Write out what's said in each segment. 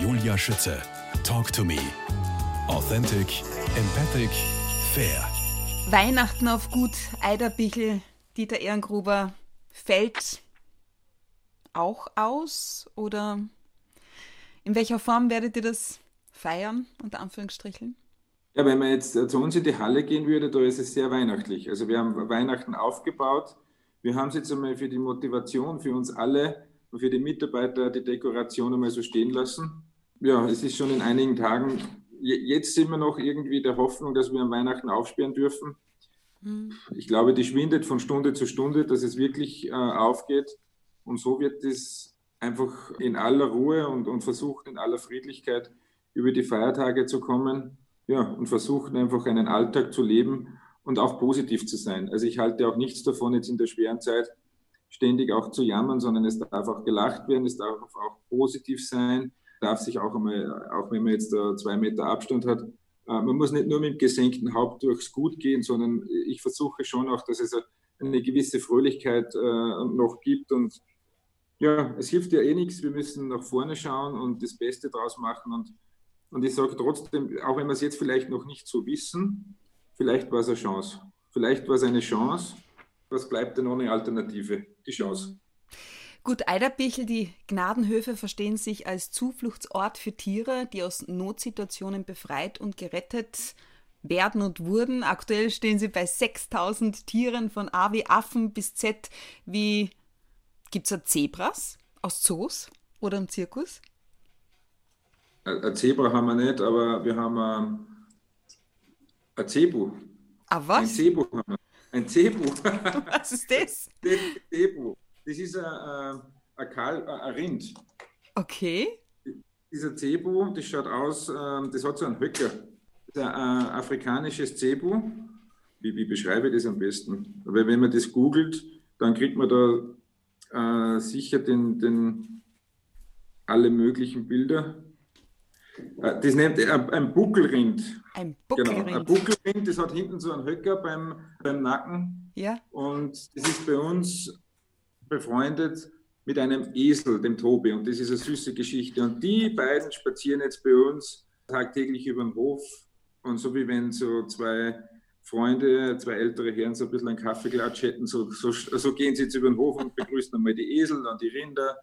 Julia Schütze. Talk to me. Authentic, empathic, fair. Weihnachten auf Gut Eiderbichel, Dieter Ehrengruber, fällt auch aus oder in welcher Form werdet ihr das feiern, unter Anführungsstrichen? Ja, wenn man jetzt zu uns in die Halle gehen würde, da ist es sehr weihnachtlich. Also wir haben Weihnachten aufgebaut. Wir haben es jetzt einmal für die Motivation, für uns alle und für die Mitarbeiter die Dekoration einmal so stehen lassen. Ja, es ist schon in einigen Tagen, jetzt sind wir noch irgendwie der Hoffnung, dass wir am Weihnachten aufsperren dürfen. Mhm. Ich glaube, die schwindet von Stunde zu Stunde, dass es wirklich äh, aufgeht. Und so wird es einfach in aller Ruhe und, und versucht in aller Friedlichkeit über die Feiertage zu kommen. Ja, und versuchen einfach einen Alltag zu leben und auch positiv zu sein. Also ich halte auch nichts davon, jetzt in der schweren Zeit ständig auch zu jammern, sondern es darf auch gelacht werden, es darf auch positiv sein, darf sich auch einmal, auch wenn man jetzt zwei Meter Abstand hat, äh, man muss nicht nur mit gesenktem Haupt durchs Gut gehen, sondern ich versuche schon auch, dass es eine gewisse Fröhlichkeit äh, noch gibt und ja, es hilft ja eh nichts. Wir müssen nach vorne schauen und das Beste draus machen. Und, und ich sage trotzdem, auch wenn wir es jetzt vielleicht noch nicht so wissen, vielleicht war es eine Chance. Vielleicht war es eine Chance. Was bleibt denn ohne Alternative? Die Chance. Gut, Eiderbichel, die Gnadenhöfe verstehen sich als Zufluchtsort für Tiere, die aus Notsituationen befreit und gerettet werden und wurden. Aktuell stehen sie bei 6000 Tieren von A wie Affen bis Z wie Gibt es Zebras aus Zoos oder im Zirkus? Ein Zebra haben wir nicht, aber wir haben ein Zebu. Ah, was? Ein Zebu haben wir. Ein Zebu. Was ist das? Zebu. Das ist ein, ein, ein Rind. Okay. Dieser Zebu, das schaut aus, ähm, das hat so einen Höcker. Das ist ein afrikanisches Zebu. Wie, wie beschreibe ich das am besten? Weil wenn man das googelt, dann kriegt man da äh, sicher den, den, alle möglichen Bilder. Äh, das nennt äh, ein Buckelrind. Ein Buckelrind. Genau, ein Buckelrind, das hat hinten so einen Höcker beim, beim Nacken. Ja. Und das ist bei uns befreundet mit einem Esel, dem Tobi. Und das ist eine süße Geschichte. Und die beiden spazieren jetzt bei uns tagtäglich über den Hof. Und so wie wenn so zwei Freunde, zwei ältere Herren, so ein bisschen einen Kaffeeklatsch hätten, so, so, so gehen sie jetzt über den Hof und begrüßen einmal die Esel, dann die Rinder,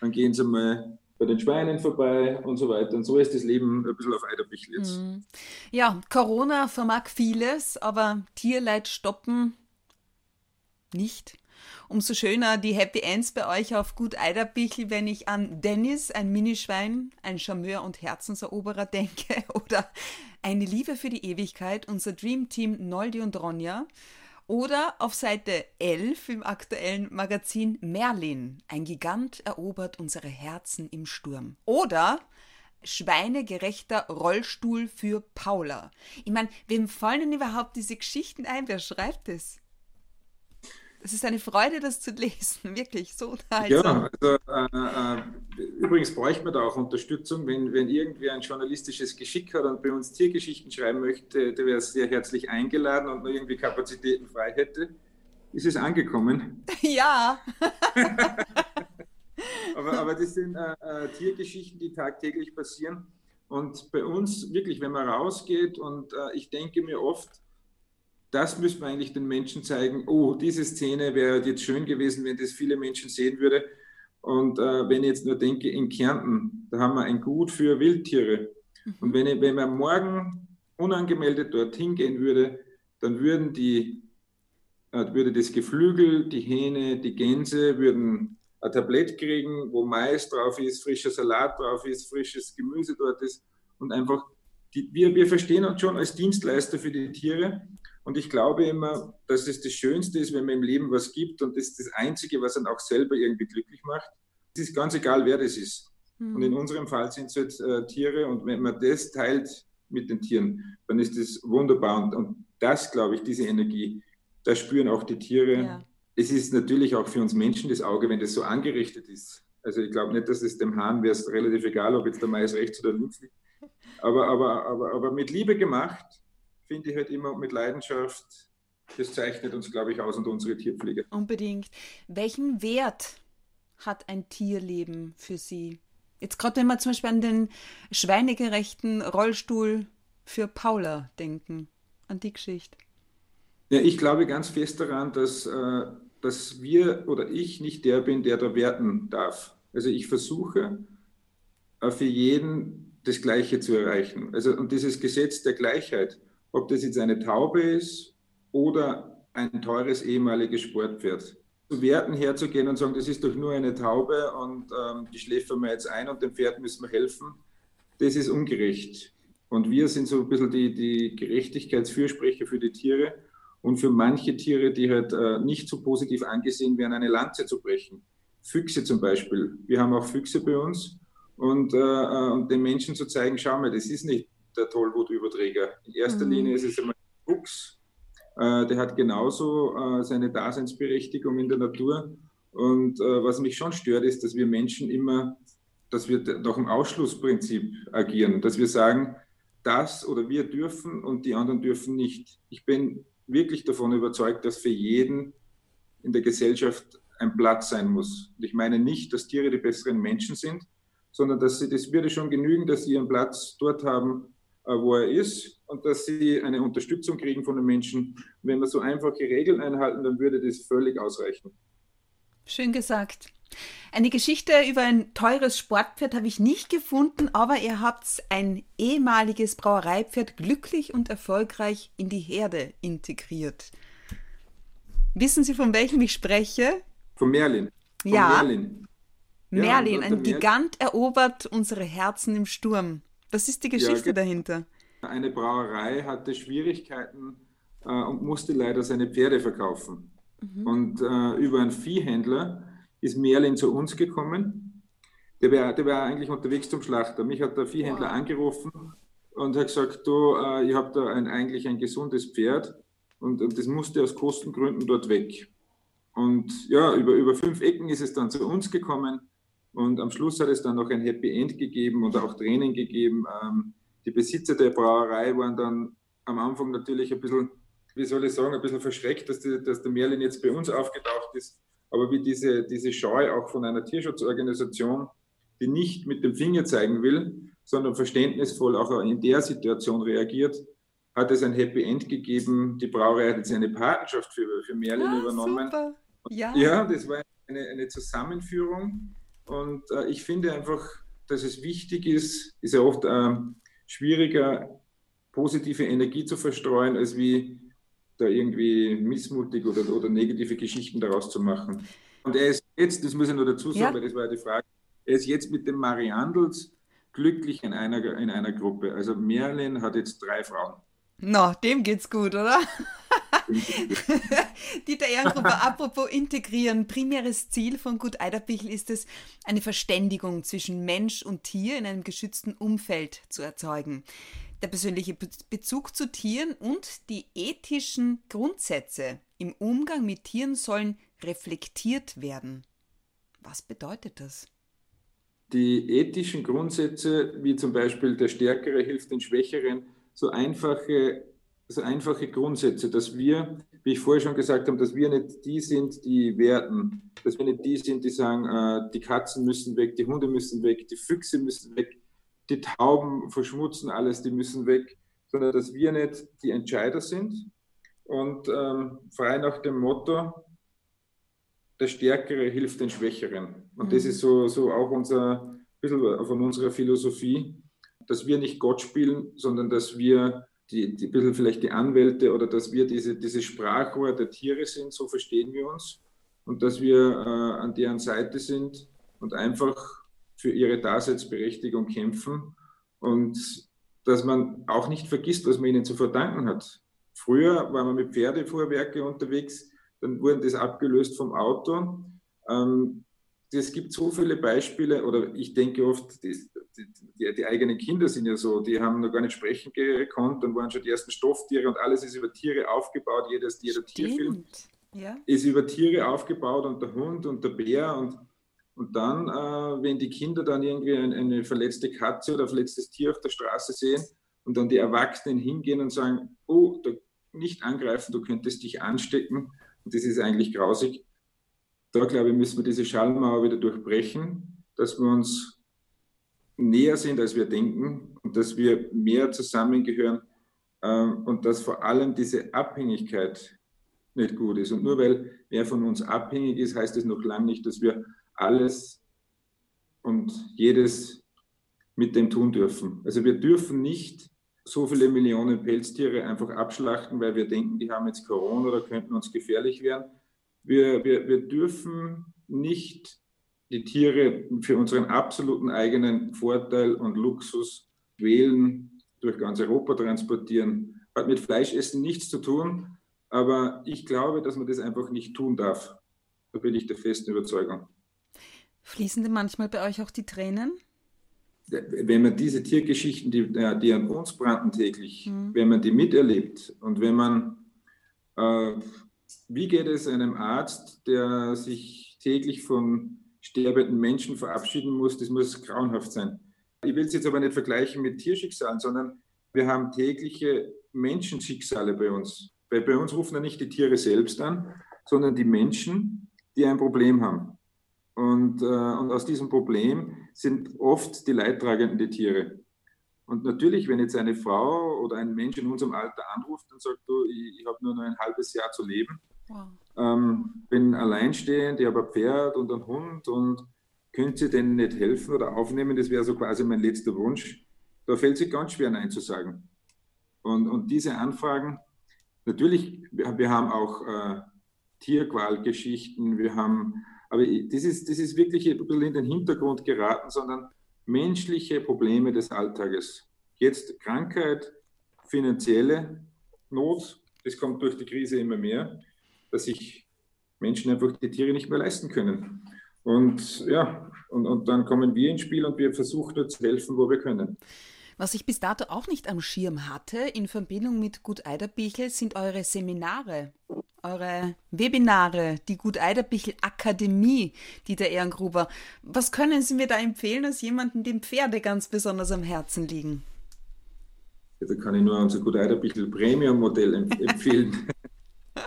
dann gehen sie mal bei den Schweinen vorbei und so weiter. Und so ist das Leben ein bisschen auf Eiderbichl jetzt. Mhm. Ja, Corona vermag vieles, aber Tierleid stoppen nicht. Umso schöner die Happy Ends bei euch auf Gut Eiderbichl, wenn ich an Dennis, ein Minischwein, ein Charmeur und Herzenseroberer denke oder eine Liebe für die Ewigkeit, unser Dream Team Noldi und Ronja. Oder auf Seite 11 im aktuellen Magazin Merlin. Ein Gigant erobert unsere Herzen im Sturm. Oder schweinegerechter Rollstuhl für Paula. Ich meine, wem fallen denn überhaupt diese Geschichten ein? Wer schreibt es? Es ist eine Freude, das zu lesen, wirklich so unterhaltsam. Ja, also, äh, äh, übrigens bräuchte man da auch Unterstützung, wenn, wenn irgendwer ein journalistisches Geschick hat und bei uns Tiergeschichten schreiben möchte, der wäre sehr herzlich eingeladen und nur irgendwie Kapazitäten frei hätte. Ist es angekommen? Ja. aber, aber das sind äh, äh, Tiergeschichten, die tagtäglich passieren. Und bei uns wirklich, wenn man rausgeht und äh, ich denke mir oft, das müssen wir eigentlich den Menschen zeigen. Oh, diese Szene wäre jetzt schön gewesen, wenn das viele Menschen sehen würde. Und äh, wenn ich jetzt nur denke, in Kärnten, da haben wir ein Gut für Wildtiere. Mhm. Und wenn, ich, wenn man morgen unangemeldet dorthin gehen würde, dann würden die, äh, würde das Geflügel, die Hähne, die Gänse würden ein Tablett kriegen, wo Mais drauf ist, frischer Salat drauf ist, frisches Gemüse dort ist und einfach die, wir, wir verstehen uns schon als Dienstleister für die Tiere und ich glaube immer, dass es das Schönste ist, wenn man im Leben was gibt und das ist das Einzige, was einen auch selber irgendwie glücklich macht. Es ist ganz egal, wer das ist. Mhm. Und in unserem Fall sind es jetzt äh, Tiere und wenn man das teilt mit den Tieren, dann ist das wunderbar. Und, und das, glaube ich, diese Energie, das spüren auch die Tiere. Ja. Es ist natürlich auch für uns Menschen das Auge, wenn das so angerichtet ist. Also ich glaube nicht, dass es dem Hahn wäre es relativ egal, ob jetzt der Mais rechts oder links liegt. Aber, aber, aber, aber mit Liebe gemacht, finde ich halt immer mit Leidenschaft, das zeichnet uns, glaube ich, aus und unsere Tierpflege. Unbedingt. Welchen Wert hat ein Tierleben für Sie? Jetzt gerade wenn wir zum Beispiel an den schweinegerechten Rollstuhl für Paula denken, an die Geschichte. Ja, ich glaube ganz fest daran, dass, äh, dass wir oder ich nicht der bin, der da werten darf. Also ich versuche äh, für jeden das Gleiche zu erreichen. Also und dieses Gesetz der Gleichheit, ob das jetzt eine Taube ist oder ein teures ehemaliges Sportpferd. Zu Werten herzugehen und sagen, das ist doch nur eine Taube und ähm, die schläfern wir jetzt ein und dem Pferd müssen wir helfen, das ist ungerecht. Und wir sind so ein bisschen die, die Gerechtigkeitsfürsprecher für die Tiere und für manche Tiere, die halt äh, nicht so positiv angesehen werden, eine Lanze zu brechen. Füchse zum Beispiel. Wir haben auch Füchse bei uns und, äh, äh und den Menschen zu zeigen, schau mal, das ist nicht der Tollwutüberträger. In erster mhm. Linie ist es einmal ein Fuchs, äh, der hat genauso äh, seine Daseinsberechtigung in der Natur. Und äh, was mich schon stört, ist, dass wir Menschen immer, dass wir nach dem Ausschlussprinzip agieren, dass wir sagen, das oder wir dürfen und die anderen dürfen nicht. Ich bin wirklich davon überzeugt, dass für jeden in der Gesellschaft ein Platz sein muss. Und ich meine nicht, dass Tiere die besseren Menschen sind, sondern dass sie, das würde schon genügen, dass sie ihren Platz dort haben, wo er ist und dass sie eine Unterstützung kriegen von den Menschen. Wenn wir so einfache Regeln einhalten, dann würde das völlig ausreichen. Schön gesagt. Eine Geschichte über ein teures Sportpferd habe ich nicht gefunden, aber ihr habt ein ehemaliges Brauereipferd glücklich und erfolgreich in die Herde integriert. Wissen Sie, von welchem ich spreche? Von Merlin. Von ja. Merlin. Merlin, ein Gigant erobert unsere Herzen im Sturm. Was ist die Geschichte ja, dahinter? Eine Brauerei hatte Schwierigkeiten äh, und musste leider seine Pferde verkaufen. Mhm. Und äh, über einen Viehhändler ist Merlin zu uns gekommen. Der war, der war eigentlich unterwegs zum Schlachter. Mich hat der Viehhändler wow. angerufen und hat gesagt, du, äh, ich habe da ein, eigentlich ein gesundes Pferd und, und das musste aus Kostengründen dort weg. Und ja, über, über fünf Ecken ist es dann zu uns gekommen und am Schluss hat es dann noch ein Happy End gegeben und auch Tränen gegeben. Ähm, die Besitzer der Brauerei waren dann am Anfang natürlich ein bisschen, wie soll ich sagen, ein bisschen verschreckt, dass, die, dass der Merlin jetzt bei uns aufgetaucht ist aber wie diese, diese Scheu auch von einer Tierschutzorganisation, die nicht mit dem Finger zeigen will, sondern verständnisvoll auch in der Situation reagiert, hat es ein Happy End gegeben. Die Brauerei hat jetzt eine Patenschaft für, für Merlin ah, übernommen. Ja. ja, das war eine, eine Zusammenführung. Und äh, ich finde einfach, dass es wichtig ist, ist ja oft äh, schwieriger, positive Energie zu verstreuen, als wie da irgendwie missmutig oder, oder negative Geschichten daraus zu machen. Und er ist jetzt, das muss ich nur dazu sagen, ja. weil das war ja die Frage, er ist jetzt mit dem Mariandels glücklich in einer, in einer Gruppe. Also Merlin hat jetzt drei Frauen. Na, no, dem geht's gut, oder? Dieter Ehrengruppe, apropos integrieren. Primäres Ziel von Gut Eiderbichl ist es, eine Verständigung zwischen Mensch und Tier in einem geschützten Umfeld zu erzeugen der persönliche Bezug zu Tieren und die ethischen Grundsätze im Umgang mit Tieren sollen reflektiert werden. Was bedeutet das? Die ethischen Grundsätze, wie zum Beispiel der Stärkere hilft den Schwächeren, so einfache, so einfache Grundsätze, dass wir, wie ich vorher schon gesagt habe, dass wir nicht die sind, die werten, dass wir nicht die sind, die sagen, äh, die Katzen müssen weg, die Hunde müssen weg, die Füchse müssen weg, die Tauben verschmutzen alles, die müssen weg, sondern dass wir nicht die Entscheider sind und ähm, frei nach dem Motto, der Stärkere hilft den Schwächeren. Und mhm. das ist so, so auch unser, ein bisschen von unserer Philosophie, dass wir nicht Gott spielen, sondern dass wir die, die bisschen vielleicht die Anwälte oder dass wir diese, diese Sprachrohr der Tiere sind, so verstehen wir uns. Und dass wir äh, an deren Seite sind und einfach für ihre Daseinsberechtigung kämpfen und dass man auch nicht vergisst, was man ihnen zu verdanken hat. Früher war man mit Pferdefuhrwerke unterwegs, dann wurden das abgelöst vom Auto. Ähm, es gibt so viele Beispiele, oder ich denke oft, die, die, die, eigenen Kinder sind ja so, die haben noch gar nicht sprechen gekonnt, dann waren schon die ersten Stofftiere und alles ist über Tiere aufgebaut. Jedes, jeder Tierfilm ja. ist über Tiere aufgebaut und der Hund und der Bär und und dann, äh, wenn die Kinder dann irgendwie ein, eine verletzte Katze oder ein verletztes Tier auf der Straße sehen und dann die Erwachsenen hingehen und sagen, oh, da, nicht angreifen, du könntest dich anstecken. Und das ist eigentlich grausig. Da, glaube ich, müssen wir diese Schallmauer wieder durchbrechen, dass wir uns näher sind, als wir denken und dass wir mehr zusammengehören ähm, und dass vor allem diese Abhängigkeit nicht gut ist. Und nur weil wer von uns abhängig ist, heißt es noch lange nicht, dass wir alles und jedes mit dem tun dürfen. Also wir dürfen nicht so viele Millionen Pelztiere einfach abschlachten, weil wir denken, die haben jetzt Corona oder könnten uns gefährlich werden. Wir, wir, wir dürfen nicht die Tiere für unseren absoluten eigenen Vorteil und Luxus wählen, durch ganz Europa transportieren. Hat mit Fleischessen nichts zu tun, aber ich glaube, dass man das einfach nicht tun darf. Da bin ich der festen Überzeugung. Fließen denn manchmal bei euch auch die Tränen? Wenn man diese Tiergeschichten, die, die an uns brannten täglich, mhm. wenn man die miterlebt und wenn man, äh, wie geht es einem Arzt, der sich täglich von sterbenden Menschen verabschieden muss, das muss grauenhaft sein. Ich will es jetzt aber nicht vergleichen mit Tierschicksalen, sondern wir haben tägliche Menschenschicksale bei uns. Weil bei uns rufen ja nicht die Tiere selbst an, sondern die Menschen, die ein Problem haben. Und, äh, und aus diesem Problem sind oft die Leidtragenden die Tiere. Und natürlich, wenn jetzt eine Frau oder ein Mensch in unserem Alter anruft und sagt, du, ich, ich habe nur noch ein halbes Jahr zu leben, wow. Ähm, bin alleinstehend, ich habe ein Pferd und einen Hund und könnt ihr denn nicht helfen oder aufnehmen? Das wäre so quasi mein letzter Wunsch. Da fällt sich ganz schwer, Nein zu sagen. Und, und diese Anfragen, natürlich, wir, wir haben auch äh, Tierqualgeschichten, wir haben, aber das ist, das ist wirklich ein bisschen in den Hintergrund geraten, sondern menschliche Probleme des Alltages. Jetzt Krankheit, finanzielle Not, das kommt durch die Krise immer mehr, dass sich Menschen einfach die Tiere nicht mehr leisten können. Und ja, und, und dann kommen wir ins Spiel und wir versuchen dort zu helfen, wo wir können. Was ich bis dato auch nicht am Schirm hatte, in Verbindung mit Gut Eiderbichel, sind eure Seminare, eure Webinare, die Gut Eiderbichel Akademie, Dieter Ehrengruber. Was können Sie mir da empfehlen als jemanden, dem Pferde ganz besonders am Herzen liegen? Ja, da kann ich nur unser Gut Eiderbichel Premium Modell empfehlen. Äh,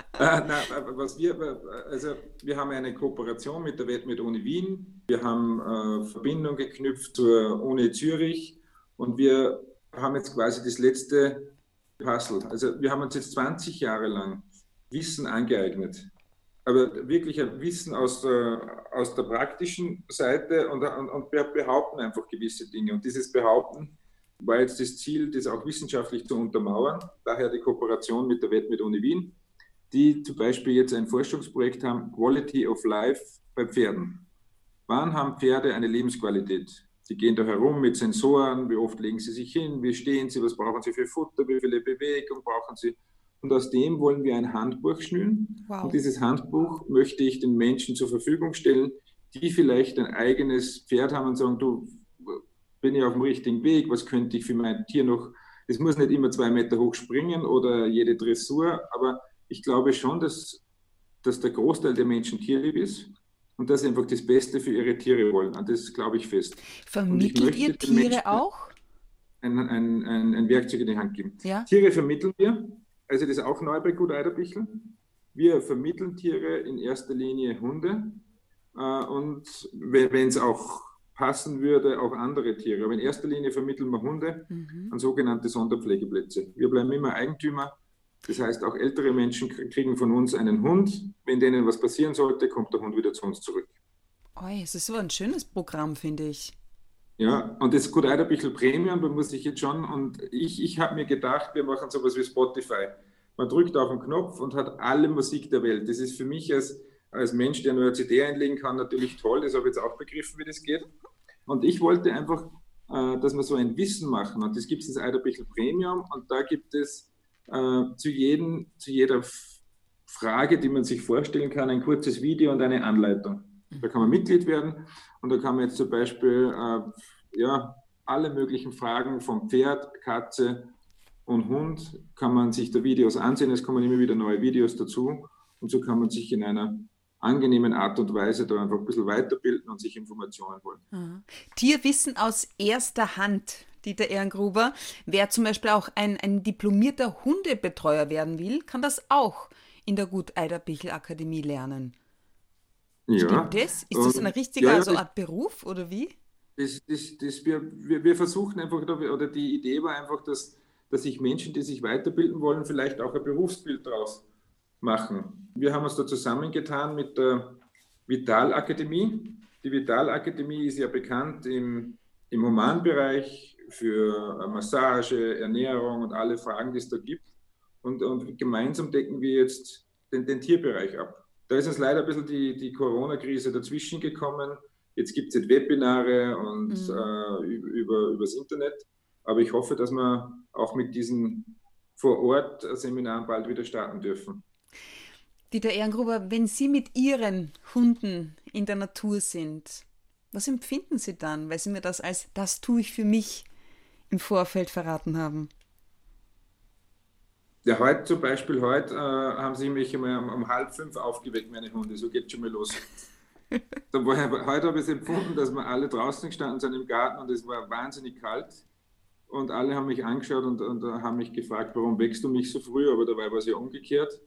na, was wir, also wir haben eine Kooperation mit der Welt mit Uni Wien. Wir haben äh, Verbindung geknüpft zur Uni Zürich und wir haben jetzt quasi das letzte Puzzle. Also wir haben uns jetzt 20 Jahre lang Wissen angeeignet, aber wirklich ein Wissen aus der, aus der praktischen Seite und, und, und wir behaupten einfach gewisse Dinge. Und dieses Behaupten war jetzt das Ziel, das auch wissenschaftlich zu untermauern. Daher die Kooperation mit der Welt mit Uni Wien die zum Beispiel jetzt ein Forschungsprojekt haben, Quality of Life bei Pferden. Wann haben Pferde eine Lebensqualität? Sie gehen da herum mit Sensoren, wie oft legen sie sich hin, wie stehen sie, was brauchen sie für Futter, wie viele Bewegung brauchen sie. Und aus dem wollen wir ein Handbuch schnüren. Wow. Und dieses Handbuch möchte ich den Menschen zur Verfügung stellen, die vielleicht ein eigenes Pferd haben und sagen, du, bin ich auf dem richtigen Weg, was könnte ich für mein Tier noch, es muss nicht immer zwei Meter hoch springen oder jede Dressur, aber ich glaube schon, dass, dass der Großteil der Menschen tierlieb ist und dass sie einfach das Beste für ihre Tiere wollen. Und das glaube ich fest. Vermittelt ihr Tiere auch? Ein, ein, ein, ein, Werkzeug in die Hand geben. Ja? Tiere vermitteln wir. Also das ist auch neu bei Gut Eiderbichl. Wir vermitteln Tiere in erster Linie Hunde äh, und wenn es auch passen würde, auch andere Tiere. Aber in erster Linie vermitteln wir Hunde mhm. an sogenannte Sonderpflegeplätze. Wir bleiben immer Eigentümer das heißt, auch ältere Menschen kriegen von uns einen Hund. Wenn denen was passieren sollte, kommt der Hund wieder zu uns zurück. Oh, es ist so ein schönes Programm, finde ich. Ja, und das Gut Eiderbichl Premium, da muss ich jetzt schon, und ich, ich habe mir gedacht, wir machen sowas wie Spotify. Man drückt auf den Knopf und hat alle Musik der Welt. Das ist für mich als, als Mensch, der nur eine CD einlegen kann, natürlich toll. Das habe ich jetzt auch begriffen, wie das geht. Und ich wollte einfach, äh, dass wir so ein Wissen machen. Und das gibt es das Eiderbichl Premium. Und da gibt es äh, zu, jedem, zu jeder Frage, die man sich vorstellen kann, ein kurzes Video und eine Anleitung. Da kann man Mitglied werden und da kann man jetzt zum Beispiel äh, ja, alle möglichen Fragen vom Pferd, Katze und Hund, kann man sich da Videos ansehen. Es kommen immer wieder neue Videos dazu und so kann man sich in einer angenehmen Art und Weise da einfach ein bisschen weiterbilden und sich Informationen holen. Aha. Tierwissen aus erster Hand. Dieter Ehrengruber. Wer zum Beispiel auch ein, ein diplomierter Hundebetreuer werden will, kann das auch in der Gut Eiderbichel Akademie lernen. Ja. Stimmt das? Ist das eine richtige ja, ja, also Art Beruf oder wie? das, das, das, wir, wir, versuchen einfach, oder die Idee war einfach, dass, dass sich Menschen, die sich weiterbilden wollen, vielleicht auch ein Berufsbild daraus machen. Wir haben uns da zusammengetan mit der Vitalakademie. Die Vitalakademie ist ja bekannt im, im Humanbereich für Massage, Ernährung und alle Fragen, die es da gibt. Und, und gemeinsam decken wir jetzt den, den Tierbereich ab. Da ist uns leider ein bisschen die, die Corona-Krise dazwischen gekommen. Jetzt gibt es Webinare und mhm. äh, über, übers Internet. Aber ich hoffe, dass wir auch mit diesen Vor-Ort-Seminaren bald wieder starten dürfen. Dieter Ehrengruber, wenn Sie mit Ihren Hunden in der Natur sind, was empfinden Sie dann, weil Sie mir das als das tue ich für mich im Vorfeld verraten haben? Ja, heute zum Beispiel, heute äh, haben sie mich einmal um, um, halb fünf aufgeweckt, meine Hunde. So geht schon mal los. War, heute habe ich es empfunden, dass wir alle draußen gestanden sind im Garten und es war wahnsinnig kalt. Und alle haben mich angeschaut und, und haben mich gefragt, warum wächst du mich so früh? Aber dabei war es ja umgekehrt.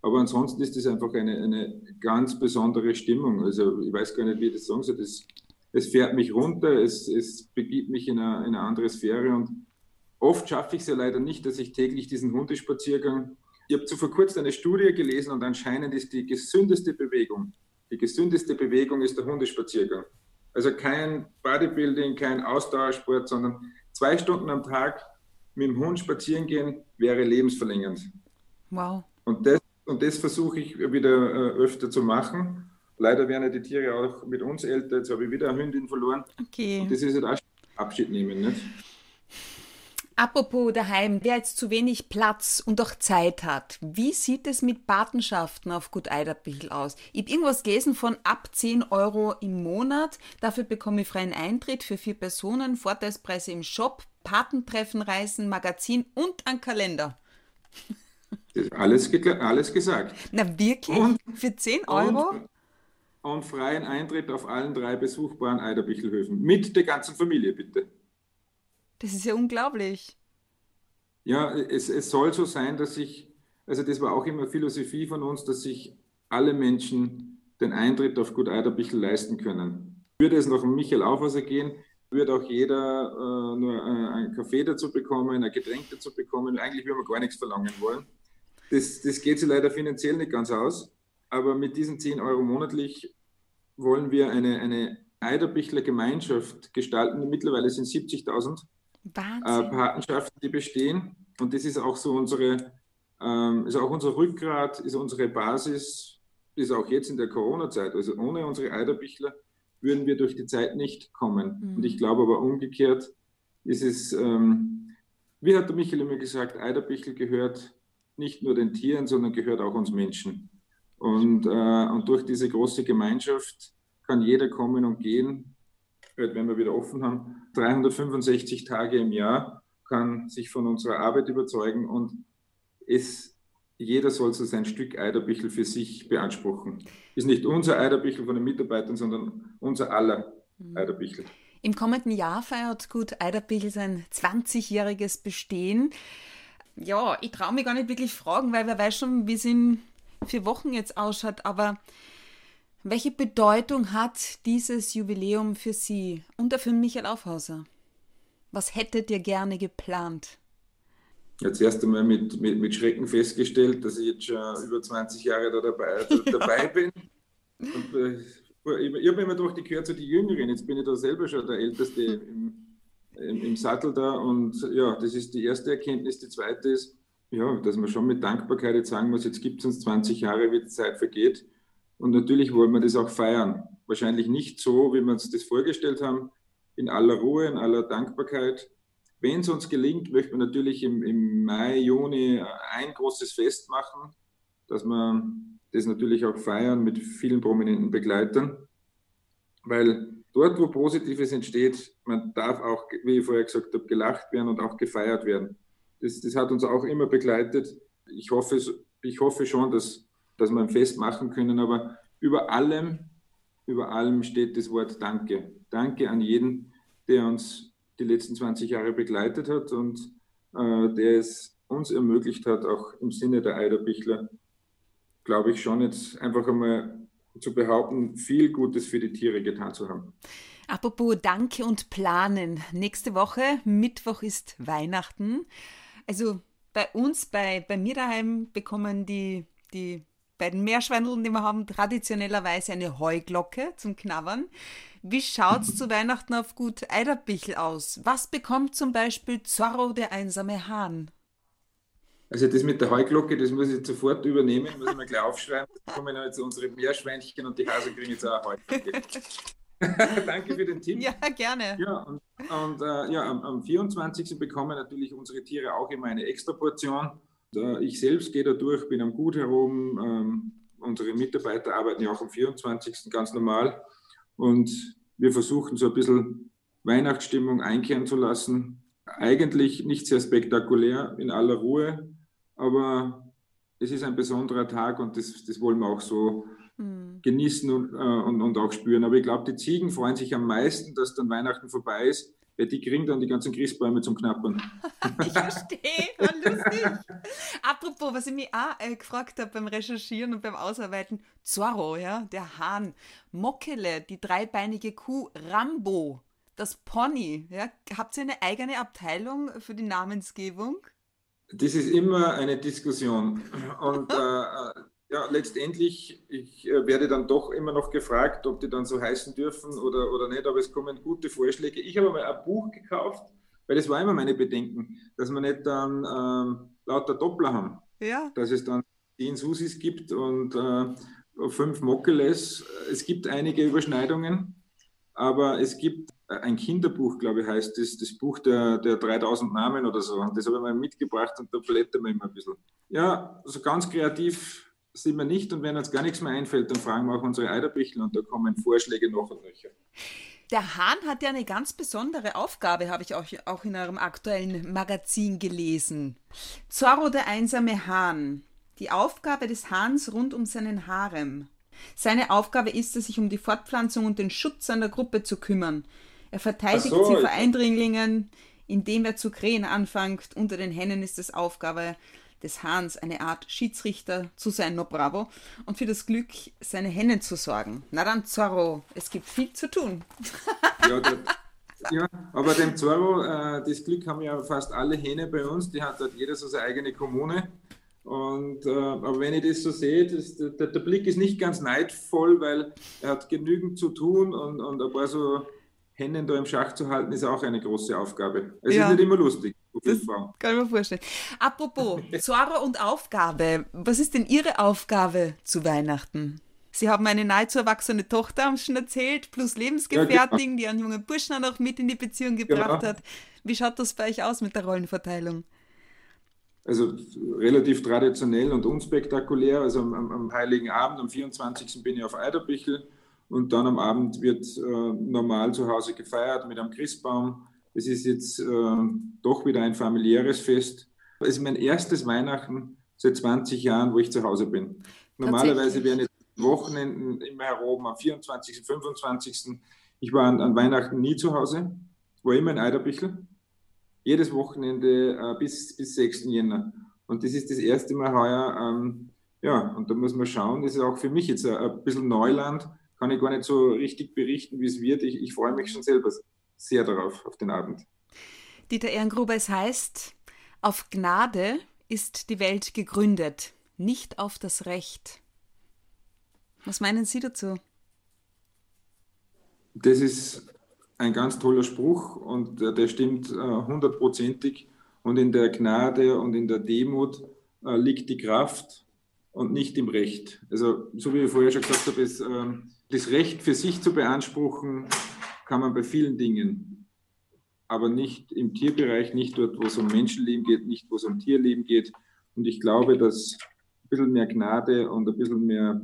Aber ansonsten ist das einfach eine, eine ganz besondere Stimmung. Also ich weiß gar nicht, wie ich das sagen soll. Das, es fährt mich runter, es, es begibt mich in eine, in eine andere Sphäre und Oft schaffe ich es ja leider nicht, dass ich täglich diesen Hundespaziergang. Ich habe zu vor kurzem eine Studie gelesen und anscheinend ist die gesündeste Bewegung, die gesündeste Bewegung ist der Hundespaziergang. Also kein Bodybuilding, kein Ausdauersport, sondern zwei Stunden am Tag mit dem Hund spazieren gehen wäre lebensverlängernd. Wow. Und das, und das versuche ich wieder äh, öfter zu machen. Leider werden die Tiere auch mit uns älter. Jetzt habe ich wieder eine Hündin verloren. Okay. Und das ist halt auch Abschied nehmen. Nicht? Apropos daheim, wer jetzt zu wenig Platz und auch Zeit hat, wie sieht es mit Patenschaften auf Gut Eiderbichl aus? Ich habe irgendwas gelesen von ab 10 Euro im Monat. Dafür bekomme ich freien Eintritt für vier Personen, Vorteilspreise im Shop, Patentreffen, Reisen, Magazin und ein Kalender. Alles, alles gesagt. Na wirklich? Und, für 10 Euro? Und, und freien Eintritt auf allen drei besuchbaren Eiderbichelhöfen. Mit der ganzen Familie, bitte. Das ist ja unglaublich. Ja, es, es soll so sein, dass sich, also das war auch immer Philosophie von uns, dass sich alle Menschen den Eintritt auf Gut Eiderbichl leisten können. Würde es nach Michael Aufwasser gehen, würde auch jeder äh, nur äh, einen Kaffee dazu bekommen, ein Getränk dazu bekommen. Eigentlich würde man gar nichts verlangen wollen. Das, das geht sich leider finanziell nicht ganz aus. Aber mit diesen 10 Euro monatlich wollen wir eine, eine Eiderbichler Gemeinschaft gestalten. Mittlerweile sind 70.000 äh, Patenschaften, die bestehen. Und das ist auch so unsere, ähm, ist auch unser Rückgrat, ist unsere Basis, ist auch jetzt in der Corona-Zeit. Also ohne unsere Eiderbichler würden wir durch die Zeit nicht kommen. Mhm. Und ich glaube aber umgekehrt ist es, ähm, wie hat der Michael immer gesagt, Eiderbichel gehört nicht nur den Tieren, sondern gehört auch uns Menschen. Und, äh, und durch diese große Gemeinschaft kann jeder kommen und gehen, wenn wir wieder offen haben, 365 Tage im Jahr, kann sich von unserer Arbeit überzeugen und es, jeder soll so sein Stück Eiderbichel für sich beanspruchen. Ist nicht unser Eiderbichel von den Mitarbeitern, sondern unser aller mhm. Eiderbichel. Im kommenden Jahr feiert Gut Eiderbichel sein 20-jähriges Bestehen. Ja, ich traue mich gar nicht wirklich fragen, weil wer weiß schon, wie es in vier Wochen jetzt ausschaut, aber welche Bedeutung hat dieses Jubiläum für Sie und für Michael Aufhauser? Was hättet ihr gerne geplant? Jetzt erst einmal mit, mit, mit Schrecken festgestellt, dass ich jetzt schon über 20 Jahre da dabei, da, dabei bin. Und, äh, ich, ich habe immer gedacht, ich gehöre zu den Jüngeren. Jetzt bin ich da selber schon der Älteste im, im, im, Sattel da. Und ja, das ist die erste Erkenntnis. Die zweite ist, ja, dass man schon mit Dankbarkeit jetzt sagen muss, jetzt gibt es uns 20 Jahre, wie die Zeit vergeht. Und natürlich wollen wir das auch feiern. Wahrscheinlich nicht so, wie wir uns das vorgestellt haben, in aller Ruhe, in aller Dankbarkeit. Wenn es uns gelingt, möchten wir natürlich im, im Mai, Juni ein großes Fest machen, dass wir das natürlich auch feiern mit vielen prominenten Begleitern. Weil dort, wo Positives entsteht, man darf auch, wie ich vorher gesagt habe, gelacht werden und auch gefeiert werden. Das, das hat uns auch immer begleitet. Ich hoffe, ich hoffe schon, dass dass wir ein Fest machen können. Aber über allem, über allem steht das Wort Danke. Danke an jeden, der uns die letzten 20 Jahre begleitet hat und äh, der es uns ermöglicht hat, auch im Sinne der Eiderbichler, glaube ich schon jetzt einfach einmal zu behaupten, viel Gutes für die Tiere getan zu haben. Apropos Danke und Planen. Nächste Woche, Mittwoch ist Weihnachten. Also bei uns, bei, bei mir daheim, bekommen die, die beiden Meerschweineln, die wir haben, traditionellerweise eine Heuglocke zum Knabbern. Wie schaut's zu Weihnachten auf Gut Eiderbichel aus? Was bekommt zum Beispiel Zorro, der einsame Hahn? Also das mit der Heuglocke, das muss ich sofort übernehmen, muss ich mir gleich aufschreiben. Da kommen jetzt unsere Meerschweinchen und die Hasen kriegen jetzt auch eine Heuglocke. Danke für den Tipp. Ja, gerne. Ja, und, und äh, ja, am, am 24. bekommen natürlich unsere Tiere auch immer eine Extraportion. Äh, ich selbst gehe da durch, bin am Gut herum. Ähm, unsere Mitarbeiter arbeiten ja auch am 24. ganz normal. Und wir versuchen so ein bisschen Weihnachtsstimmung einkehren zu lassen. Eigentlich nicht sehr spektakulär, in aller Ruhe, aber es ist ein besonderer Tag und das, das wollen wir auch so mhm. genießen und, äh, und, und auch spüren. Aber ich glaube, die Ziegen freuen sich am meisten, dass dann Weihnachten vorbei ist, weil die kriegen dann die ganzen Christbäume zum Knappern. ich verstehe, lustig. Apropos, was ich mich auch äh, gefragt habe beim Recherchieren und beim Ausarbeiten, Zorro, ja, der Hahn, Mockele, die dreibeinige Kuh, Rambo, das Pony, ja, habt ihr eine eigene Abteilung für die Namensgebung? Das ist immer eine Diskussion. Und äh, äh ja, letztendlich, ich äh, werde dann doch immer noch gefragt, ob die dann so heißen dürfen oder, oder nicht, aber es kommen gute Vorschläge. Ich habe mal ein Buch gekauft, weil das war immer meine Bedenken, dass wir nicht dann ähm, lauter Doppler haben. Ja. Dass es dann zehn Susis gibt und äh, fünf Mockeles. Es gibt einige Überschneidungen, aber es gibt ein Kinderbuch, glaube ich, heißt das, das Buch der, der 3000 Namen oder so. Und das habe ich mal mitgebracht und da blättern wir immer ein bisschen. Ja, so ganz kreativ sind wir nicht und wenn uns gar nichts mehr einfällt, dann fragen wir auch unsere Eiderbichel und da kommen Vorschläge noch und nöcher. Der Hahn hat ja eine ganz besondere Aufgabe, habe ich auch, auch in eurem aktuellen Magazin gelesen. Zorro der einsame Hahn. Die Aufgabe des Hahns rund um seinen Harem. Seine Aufgabe ist es, sich um die Fortpflanzung und den Schutz seiner Gruppe zu kümmern. Er verteidigt so, sie vor Eindringlingen, indem er zu krähen anfängt. Unter den Hennen ist es Aufgabe, des Hahns eine Art Schiedsrichter zu sein, no bravo, und für das Glück seine Hennen zu sorgen. Na dann, Zorro, es gibt viel zu tun. Ja, das, ja aber dem Zorro, äh, das Glück haben ja fast alle Hähne bei uns, die hat dort jeder so seine eigene Kommune. Und, äh, aber wenn ich das so sehe, das, der, der, Blick ist nicht ganz neidvoll, weil er hat genügend zu tun und, und ein paar so Hennen da im Schach zu halten, ist auch eine große Aufgabe. Es ja. ist nicht immer lustig. Das kann ich mir vorstellen. Apropos Zorro und Aufgabe. Was ist denn Ihre Aufgabe zu Weihnachten? Sie haben eine nahezu erwachsene Tochter, haben schon erzählt, plus Lebensgefährtin, ja, genau. die einen jungen Burschen auch noch mit in die Beziehung gebracht genau. hat. Wie schaut das bei euch aus mit der Rollenverteilung? Also relativ traditionell und unspektakulär. Also am, am Heiligen Abend, am 24. bin ich auf Eiderbichel und dann am Abend wird äh, normal zu Hause gefeiert mit einem Christbaum es ist jetzt äh, doch wieder ein familiäres Fest. Es ist mein erstes Weihnachten seit 20 Jahren, wo ich zu Hause bin. Normalerweise wären jetzt Wochenenden immer heroben am 24., 25. Ich war an, an Weihnachten nie zu Hause, war immer in Eiderbichel. Jedes Wochenende äh, bis, bis 6. Jänner. Und das ist das erste Mal heuer. Ähm, ja, und da muss man schauen, das ist auch für mich jetzt ein, ein bisschen Neuland. Kann ich gar nicht so richtig berichten, wie es wird. Ich, ich freue mich schon selber sehr darauf, auf den Abend. Dieter Ehrengruber, es heißt, auf Gnade ist die Welt gegründet, nicht auf das Recht. Was meinen Sie dazu? Das ist ein ganz toller Spruch und der stimmt äh, hundertprozentig. Und in der Gnade und in der Demut äh, liegt die Kraft und nicht im Recht. Also, so wie ich vorher schon gesagt habe, ist, äh, das Recht für sich zu beanspruchen, kann man bei vielen Dingen, aber nicht im Tierbereich, nicht dort, wo es um Menschenleben geht, nicht wo es um Tierleben geht. Und ich glaube, dass ein bisschen mehr Gnade und ein bisschen mehr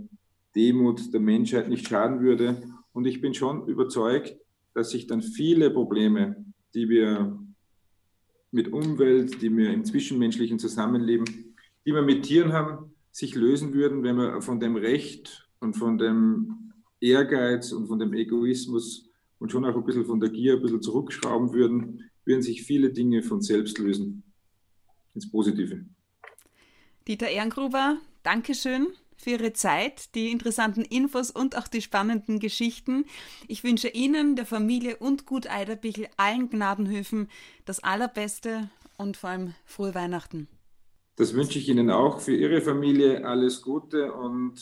Demut der Menschheit nicht schaden würde. Und ich bin schon überzeugt, dass sich dann viele Probleme, die wir mit Umwelt, die wir im zwischenmenschlichen Zusammenleben, die wir mit Tieren haben, sich lösen würden, wenn wir von dem Recht und von dem Ehrgeiz und von dem Egoismus und schon auch ein bisschen von der Gier ein bisschen zurückschrauben würden, würden sich viele Dinge von selbst lösen. Ins Positive. Dieter Ehrengruber, Dankeschön für Ihre Zeit, die interessanten Infos und auch die spannenden Geschichten. Ich wünsche Ihnen, der Familie und Gut Eiderbichl, allen Gnadenhöfen das Allerbeste und vor allem frohe Weihnachten. Das wünsche ich Ihnen auch für Ihre Familie alles Gute und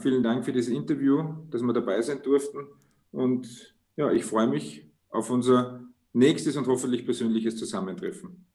vielen Dank für das Interview, dass wir dabei sein durften. Und ja, ich freue mich auf unser nächstes und hoffentlich persönliches Zusammentreffen.